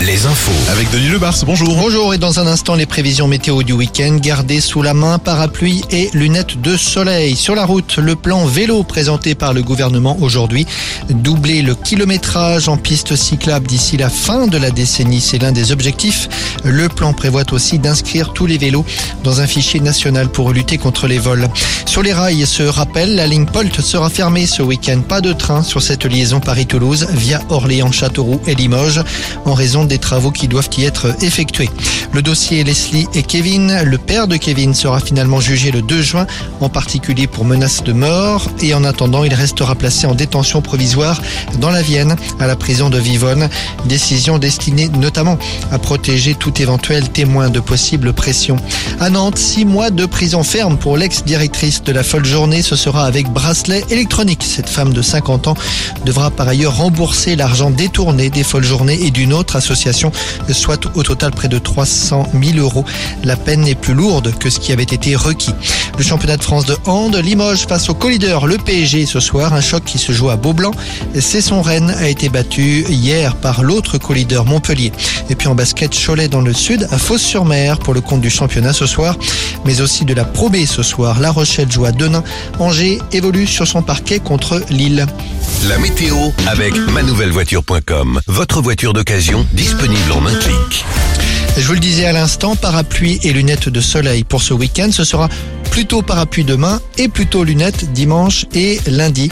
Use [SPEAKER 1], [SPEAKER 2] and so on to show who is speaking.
[SPEAKER 1] les infos.
[SPEAKER 2] Avec Denis Lebars, bonjour.
[SPEAKER 3] Bonjour et dans un instant les prévisions météo du week-end. Gardez sous la main parapluie et lunettes de soleil. Sur la route, le plan vélo présenté par le gouvernement aujourd'hui. Doubler le kilométrage en piste cyclable d'ici la fin de la décennie, c'est l'un des objectifs. Le plan prévoit aussi d'inscrire tous les vélos dans un fichier national pour lutter contre les vols. Sur les rails, ce rappel, la ligne Polt sera fermée ce week-end. Pas de train sur cette liaison Paris-Toulouse via Orléans, Châteauroux et Limoges en raison des travaux qui doivent y être effectués. Le dossier Leslie et Kevin, le père de Kevin sera finalement jugé le 2 juin, en particulier pour menace de mort et en attendant, il restera placé en détention provisoire dans la Vienne, à la prison de Vivonne. Décision destinée notamment à protéger tout éventuel témoin de possibles pressions. À Nantes, six mois de prison ferme pour l'ex-directrice de la folle journée. Ce sera avec bracelet électronique. Cette femme de 50 ans devra par ailleurs rembourser l'argent détourné des folles journées et d'une association, soit au total près de 300 000 euros. La peine est plus lourde que ce qui avait été requis. Le championnat de France de hand, Limoges face au co-leader, le PSG ce soir, un choc qui se joue à Beaublanc. C'est son Rennes a été battu hier par l'autre co-leader Montpellier. Et puis en basket, Cholet dans le sud, à Fos-sur-Mer pour le compte du championnat ce soir, mais aussi de la Pro B ce soir. La Rochelle joue à Denain. Angers évolue sur son parquet contre Lille.
[SPEAKER 1] La météo avec manouvellevoiture.com. Votre voiture d'occasion disponible en un clic.
[SPEAKER 3] Je vous le disais à l'instant, parapluie et lunettes de soleil pour ce week-end. Ce sera plutôt parapluie demain et plutôt lunettes dimanche et lundi.